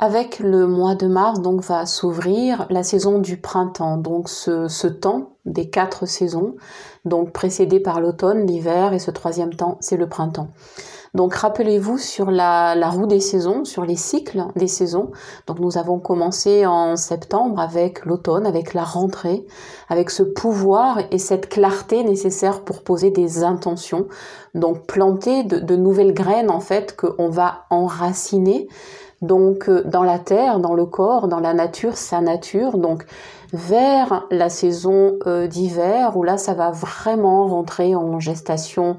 Avec le mois de mars, donc, va s'ouvrir la saison du printemps, donc ce, ce temps des quatre saisons, donc précédé par l'automne, l'hiver et ce troisième temps, c'est le printemps. Donc rappelez-vous sur la, la, roue des saisons, sur les cycles des saisons. Donc nous avons commencé en septembre avec l'automne, avec la rentrée, avec ce pouvoir et cette clarté nécessaire pour poser des intentions. Donc planter de, de nouvelles graines en fait qu'on va enraciner donc euh, dans la terre, dans le corps, dans la nature, sa nature, donc vers la saison euh, d'hiver où là ça va vraiment rentrer en gestation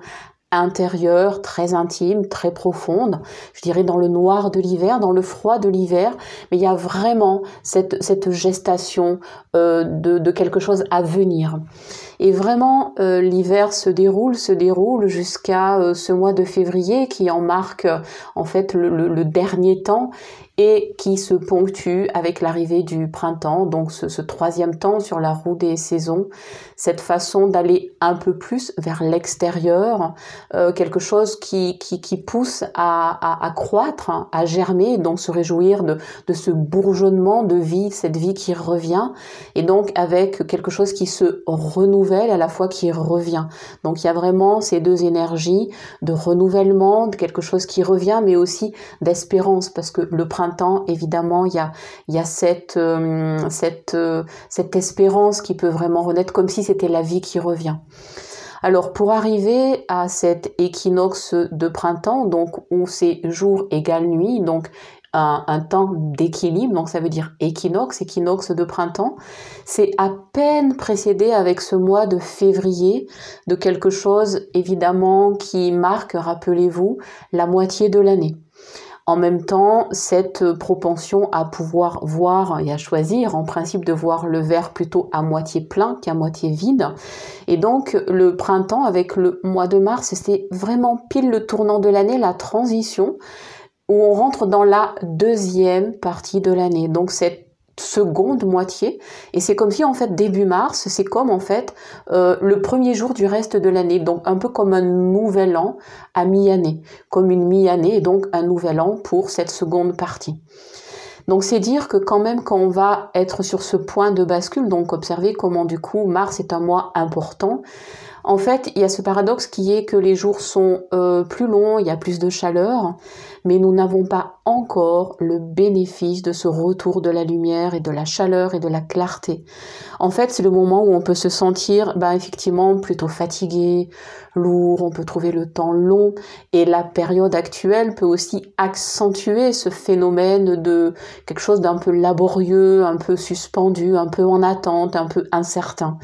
intérieure, très intime, très profonde, je dirais dans le noir de l'hiver, dans le froid de l'hiver, mais il y a vraiment cette, gestation euh, de, quelque chose à venir. Et vraiment, euh, l'hiver se déroule, se déroule jusqu'à euh, ce mois de février qui en marque en fait le, dernier temps et qui se ponctue avec l'arrivée du printemps, donc ce, troisième temps sur la roue des saisons, cette façon d'aller un peu plus vers l'extérieur, euh, quelque chose qui, qui, pousse à, à, croître, à germer, donc se réjouir de, de ce bourgeonnement de vie, cette vie qui revient, et donc avec quelque chose qui se renouvelle à la fois qui revient. Donc il y a vraiment ces deux énergies de renouvellement, de quelque chose qui revient, mais aussi d'espérance, parce que le printemps temps, évidemment, il y a, euh, euh, cette espérance qui peut vraiment renaître comme si c'était la vie qui revient. Alors pour arriver à cet équinoxe de printemps, donc où c'est jour égale nuit, donc un, temps d'équilibre, donc ça veut dire équinoxe, équinoxe de printemps, c'est à peine précédé avec ce mois de février de quelque chose évidemment qui marque, rappelez-vous, la moitié de l'année. En même temps, cette propension à pouvoir voir et à choisir, en principe, de voir le verre plutôt à moitié plein qu'à moitié vide. Et donc, le printemps avec le mois de mars, c'est vraiment pile le tournant de l'année, la transition, où on rentre dans la deuxième partie de l'année. Donc, cette seconde moitié. Et c'est comme si en fait début mars c'est comme en fait euh, le premier jour du reste de l'année. Donc un peu comme un nouvel an à mi-année. Comme une mi-année et donc un nouvel an pour cette seconde partie. Donc c'est dire que quand même quand on va être sur ce point de bascule donc observez comment du coup mars est un mois important en fait, il y a ce paradoxe qui est que les jours sont euh, plus longs, il y a plus de chaleur, mais nous n'avons pas encore le bénéfice de ce retour de la lumière et de la chaleur et de la clarté. En fait, c'est le moment où on peut se sentir bah, effectivement plutôt fatigué, lourd, on peut trouver le temps long, et la période actuelle peut aussi accentuer ce phénomène de quelque chose d'un peu laborieux, un peu suspendu, un peu en attente, un peu incertain.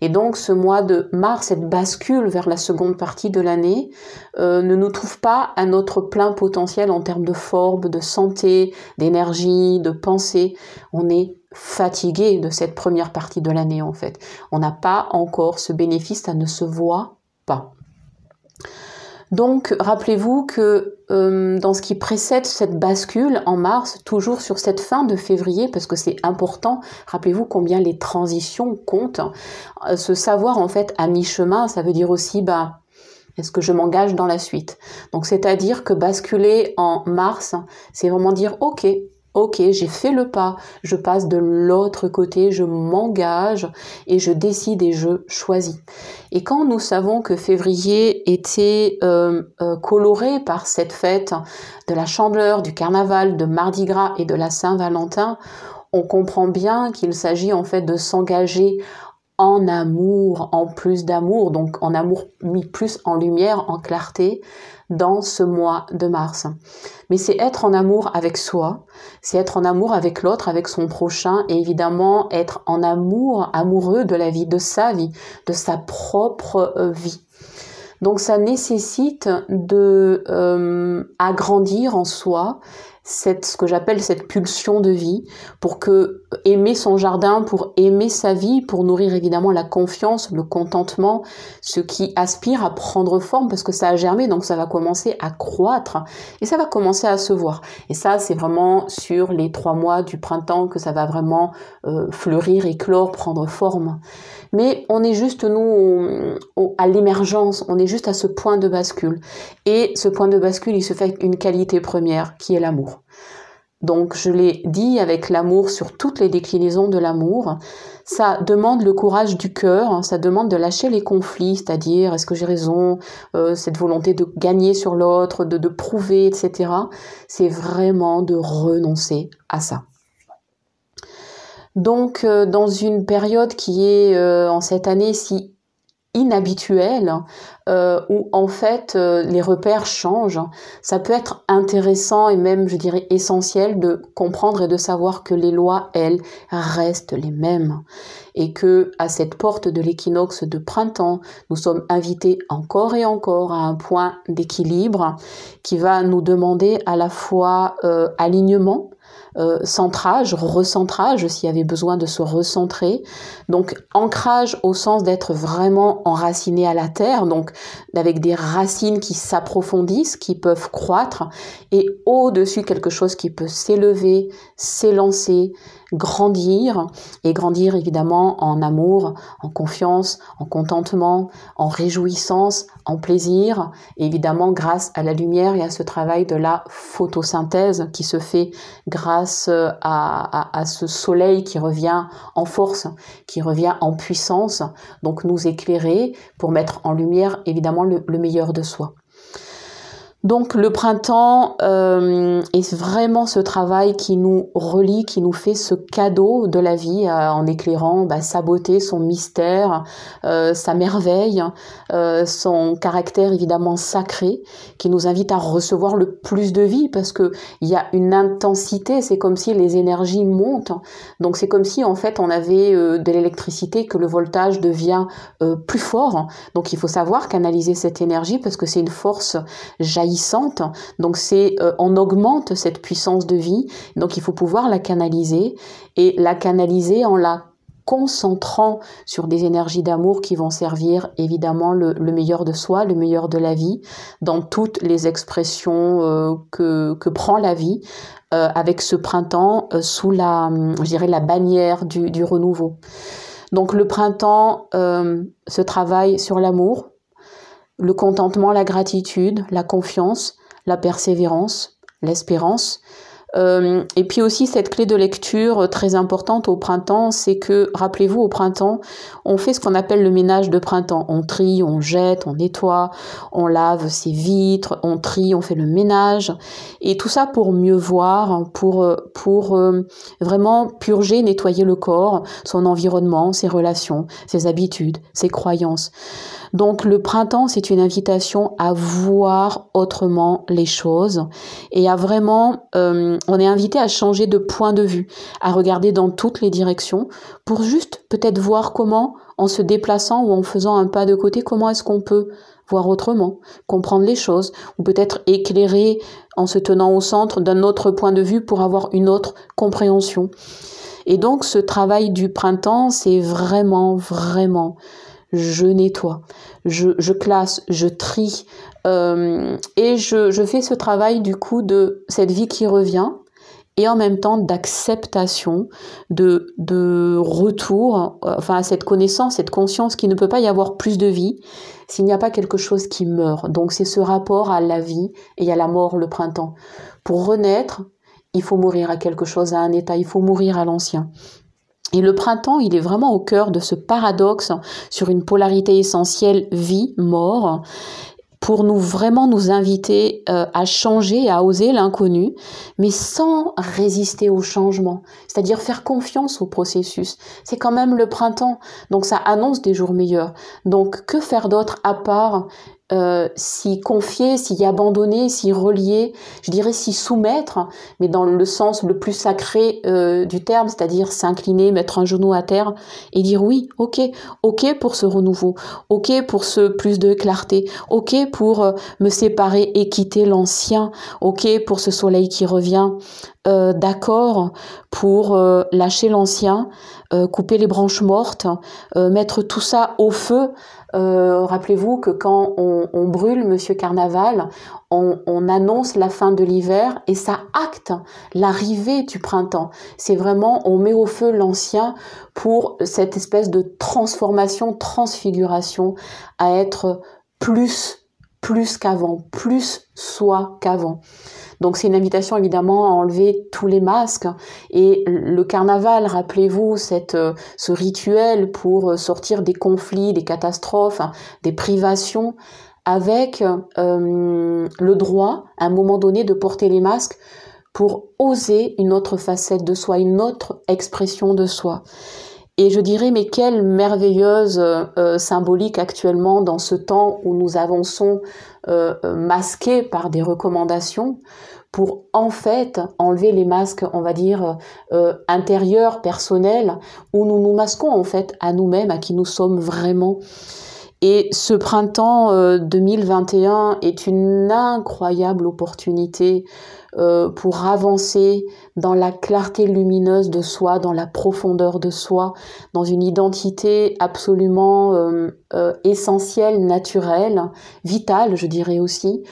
Et donc ce mois de mars, cette bascule vers la seconde partie de l'année, euh, ne nous trouve pas à notre plein potentiel en termes de forme, de santé, d'énergie, de pensée. On est fatigué de cette première partie de l'année en fait. On n'a pas encore ce bénéfice, ça ne se voit pas. Donc, rappelez-vous que euh, dans ce qui précède cette bascule en mars, toujours sur cette fin de février, parce que c'est important, rappelez-vous combien les transitions comptent. Euh, ce savoir en fait à mi-chemin, ça veut dire aussi, bah, est-ce que je m'engage dans la suite? Donc, c'est-à-dire que basculer en mars, c'est vraiment dire, ok, Ok, j'ai fait le pas, je passe de l'autre côté, je m'engage et je décide et je choisis. Et quand nous savons que février était euh, euh, coloré par cette fête de la chandeleur, du carnaval, de Mardi Gras et de la Saint-Valentin, on comprend bien qu'il s'agit en fait de s'engager en amour, en plus d'amour, donc en amour mis plus en lumière, en clarté, dans ce mois de mars. Mais c'est être en amour avec soi, c'est être en amour avec l'autre, avec son prochain, et évidemment être en amour, amoureux de la vie, de sa vie, de sa propre euh, vie. Donc ça nécessite de euh, agrandir en soi cette, ce que j'appelle cette pulsion de vie, pour que aimer son jardin, pour aimer sa vie, pour nourrir évidemment la confiance, le contentement, ce qui aspire à prendre forme parce que ça a germé, donc ça va commencer à croître et ça va commencer à se voir. Et ça, c'est vraiment sur les trois mois du printemps que ça va vraiment euh, fleurir, éclore, prendre forme. Mais on est juste nous à l'émergence, on est juste à ce point de bascule. Et ce point de bascule, il se fait une qualité première qui est l'amour. Donc je l'ai dit avec l'amour sur toutes les déclinaisons de l'amour. Ça demande le courage du cœur, hein, ça demande de lâcher les conflits, c'est-à-dire est-ce que j'ai raison, euh, cette volonté de gagner sur l'autre, de, prouver, etc. C'est vraiment de renoncer à ça. Donc euh, dans une période qui est euh, en cette année si inhabituel euh, où en fait euh, les repères changent, ça peut être intéressant et même je dirais essentiel de comprendre et de savoir que les lois elles restent les mêmes. Et que à cette porte de l'équinoxe de printemps, nous sommes invités encore et encore à un point d'équilibre qui va nous demander à la fois euh, alignement euh, centrage, recentrage s'il y avait besoin de se recentrer. Donc ancrage au sens d'être vraiment enraciné à la terre, donc avec des racines qui s'approfondissent, qui peuvent croître, et au-dessus quelque chose qui peut s'élever, s'élancer, grandir, et grandir évidemment en amour, en confiance, en contentement, en réjouissance, en plaisir, évidemment grâce à la lumière et à ce travail de la photosynthèse qui se fait grâce à, à, ce soleil qui revient en force, qui revient en puissance, donc nous éclairer pour mettre en lumière évidemment le meilleur de soi. Donc le printemps euh, est vraiment ce travail qui nous relie, qui nous fait ce cadeau de la vie euh, en éclairant bah, sa beauté, son mystère, euh, sa merveille, son caractère évidemment sacré, qui nous invite à recevoir le plus de vie parce que il y a une intensité. C'est comme si les énergies montent. Donc c'est comme si en fait on avait de l'électricité que le voltage devient plus fort. Donc il faut savoir canaliser cette énergie parce que c'est une force donc c'est euh, on augmente cette puissance de vie. Donc il faut pouvoir la canaliser et la canaliser en la concentrant sur des énergies d'amour qui vont servir évidemment le, meilleur de soi, le meilleur de la vie, dans toutes les expressions euh, que, prend la vie, euh, avec ce printemps sous la, je la bannière du, du renouveau. Donc le printemps se travaille sur l'amour, le contentement, la gratitude, la confiance, la persévérance, l'espérance. Euh, et puis aussi cette clé de lecture très importante au printemps, c'est que, rappelez-vous, au printemps, on fait ce qu'on appelle le ménage de printemps. On trie, on jette, on nettoie, on lave ses vitres, on trie, on fait le ménage. Et tout ça pour mieux voir, pour, pour euh, vraiment purger, nettoyer le corps, son environnement, ses relations, ses habitudes, ses croyances. Donc le printemps, c'est une invitation à voir autrement les choses et à vraiment, euh, on est invité à changer de point de vue, à regarder dans toutes les directions pour juste peut-être voir comment, en se déplaçant ou en faisant un pas de côté, comment est-ce qu'on peut voir autrement, comprendre les choses, ou peut-être éclairer en se tenant au centre d'un autre point de vue pour avoir une autre compréhension. Et donc ce travail du printemps, c'est vraiment, vraiment je nettoie, je, classe, je trie euh, et je, fais ce travail du coup de cette vie qui revient et en même temps d'acceptation, de, retour, enfin à cette connaissance, cette conscience qu'il ne peut pas y avoir plus de vie s'il n'y a pas quelque chose qui meurt. Donc c'est ce rapport à la vie et à la mort le printemps. Pour renaître, il faut mourir à quelque chose, à un état, il faut mourir à l'ancien. Et le printemps, il est vraiment au cœur de ce paradoxe sur une polarité essentielle vie-mort pour nous vraiment nous inviter euh, à changer, à oser l'inconnu, mais sans résister au changement, c'est-à-dire faire confiance au processus. C'est quand même le printemps, donc ça annonce des jours meilleurs. Donc que faire d'autre à part euh, s'y confier, s'y abandonner, s'y relier, je dirais s'y soumettre, mais dans le sens le plus sacré euh, du terme, c'est-à-dire s'incliner, mettre un genou à terre et dire oui, ok, ok pour ce renouveau, ok pour ce plus de clarté, ok pour euh, me séparer et quitter l'ancien, ok pour ce soleil qui revient, d'accord pour lâcher l'ancien, couper les branches mortes, mettre tout ça au feu euh, rappelez-vous que quand on, brûle Monsieur Carnaval, on, annonce la fin de l'hiver et ça acte l'arrivée du printemps. C'est vraiment, on met au feu l'ancien pour cette espèce de transformation, transfiguration à être plus plus qu'avant, plus soi qu'avant. Donc c'est une invitation évidemment à enlever tous les masques et le carnaval, rappelez-vous, cette euh, ce rituel pour sortir des conflits, des catastrophes, des privations, avec euh, le droit à un moment donné de porter les masques pour oser une autre facette de soi, une autre expression de soi. Et je dirais, mais quelle merveilleuse euh, symbolique actuellement dans ce temps où nous avançons euh, masqués par des recommandations pour en fait enlever les masques, on va dire, euh, intérieurs, personnels, où nous nous masquons en fait à nous-mêmes, à qui nous sommes vraiment. Et ce printemps 2021 euh, est une incroyable opportunité euh, pour avancer dans la clarté lumineuse de soi, dans la profondeur de soi, dans une identité absolument euh, essentielle, naturelle, vitale, je dirais aussi,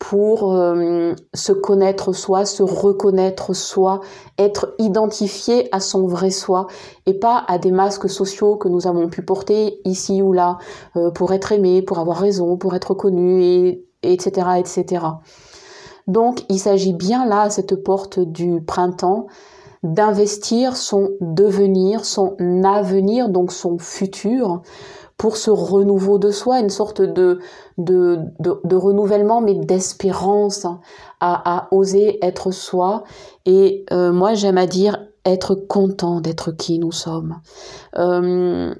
pour euh, se connaître soi, se reconnaître soi, être identifié à son vrai soi et pas à des masques sociaux que nous avons pu porter ici ou là euh, pour être aimé, pour avoir raison, pour être connu, et, etc., etc. Donc il s'agit bien là, à cette porte du printemps, d'investir son devenir, son avenir, donc son futur, pour ce renouveau de soi, une sorte de, de, de, renouvellement, mais d'espérance à, à, oser être soi. Et euh, moi, j'aime à dire être content d'être qui nous sommes. Euh,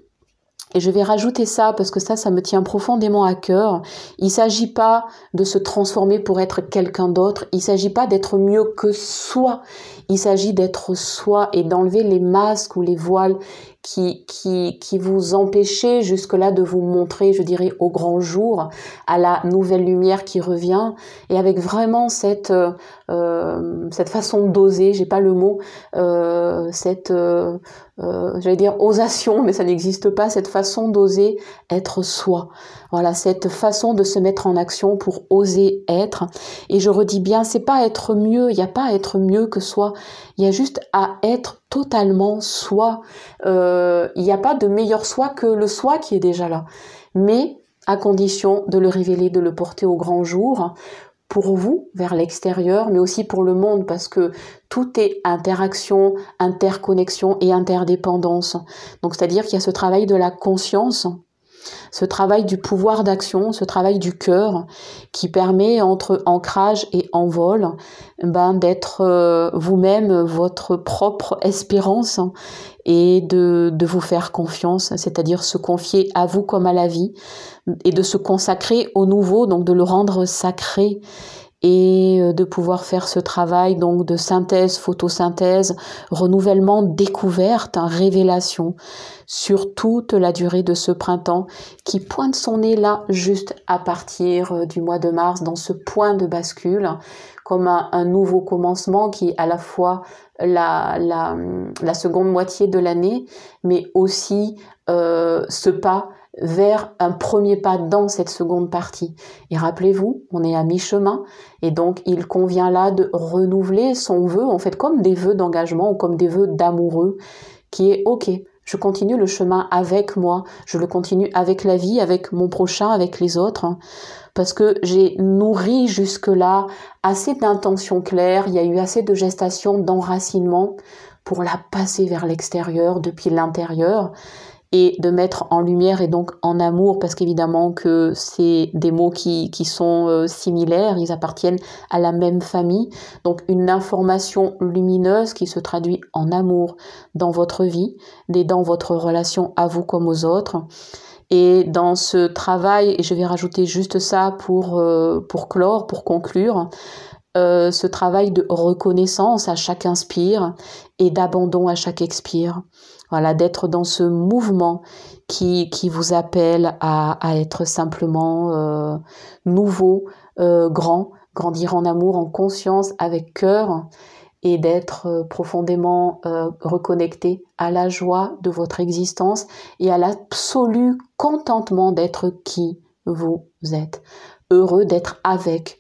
et je vais rajouter ça parce que ça, ça me tient profondément à cœur. Il s'agit pas de se transformer pour être quelqu'un d'autre. Il s'agit pas d'être mieux que soi. Il s'agit d'être soi et d'enlever les masques ou les voiles qui, qui, qui vous empêchait jusque-là de vous montrer, je dirais, au grand jour, à la nouvelle lumière qui revient, et avec vraiment cette, euh, cette façon d'oser, j'ai pas le mot, euh, cette, euh, euh j'allais dire osation, mais ça n'existe pas, cette façon d'oser être soi. Voilà, cette façon de se mettre en action pour oser être. Et je redis bien, c'est pas être mieux, il n'y a pas à être mieux que soi, il y a juste à être totalement soi. Euh, il n'y a pas de meilleur soi que le soi qui est déjà là. Mais à condition de le révéler, de le porter au grand jour, pour vous, vers l'extérieur, mais aussi pour le monde, parce que tout est interaction, interconnexion et interdépendance. Donc c'est-à-dire qu'il y a ce travail de la conscience ce travail du pouvoir d'action, ce travail du cœur qui permet entre ancrage et envol ben, d'être euh, vous-même votre propre espérance et de, de vous faire confiance, c'est-à-dire se confier à vous comme à la vie et de se consacrer au nouveau, donc de le rendre sacré et euh, de pouvoir faire ce travail donc de synthèse, photosynthèse, renouvellement, découverte, hein, révélation sur toute la durée de ce printemps qui pointe son nez là juste à partir euh, du mois de mars dans ce point de bascule comme un, nouveau commencement qui est à la fois la, la, la seconde moitié de l'année mais aussi euh, ce pas vers un premier pas dans cette seconde partie. Et rappelez-vous, on est à mi-chemin et donc il convient là de renouveler son vœu, en fait comme des vœux d'engagement ou comme des vœux d'amoureux, qui est OK, je continue le chemin avec moi, je le continue avec la vie, avec mon prochain, avec les autres, parce que j'ai nourri jusque-là assez d'intentions claires, il y a eu assez de gestation, d'enracinement pour la passer vers l'extérieur depuis l'intérieur et de mettre en lumière et donc en amour, parce qu'évidemment que c'est des mots qui, qui sont euh, similaires, ils appartiennent à la même famille. Donc une information lumineuse qui se traduit en amour dans votre vie, et dans votre relation à vous comme aux autres. Et dans ce travail, et je vais rajouter juste ça pour, euh, pour clore, pour conclure, euh, ce travail de reconnaissance à chaque inspire et d'abandon à chaque expire. Voilà, d'être dans ce mouvement qui, qui vous appelle à, à être simplement euh, nouveau, euh, grand, grandir en amour, en conscience, avec cœur et d'être euh, profondément euh, reconnecté à la joie de votre existence et à l'absolu contentement d'être qui vous êtes. Heureux d'être avec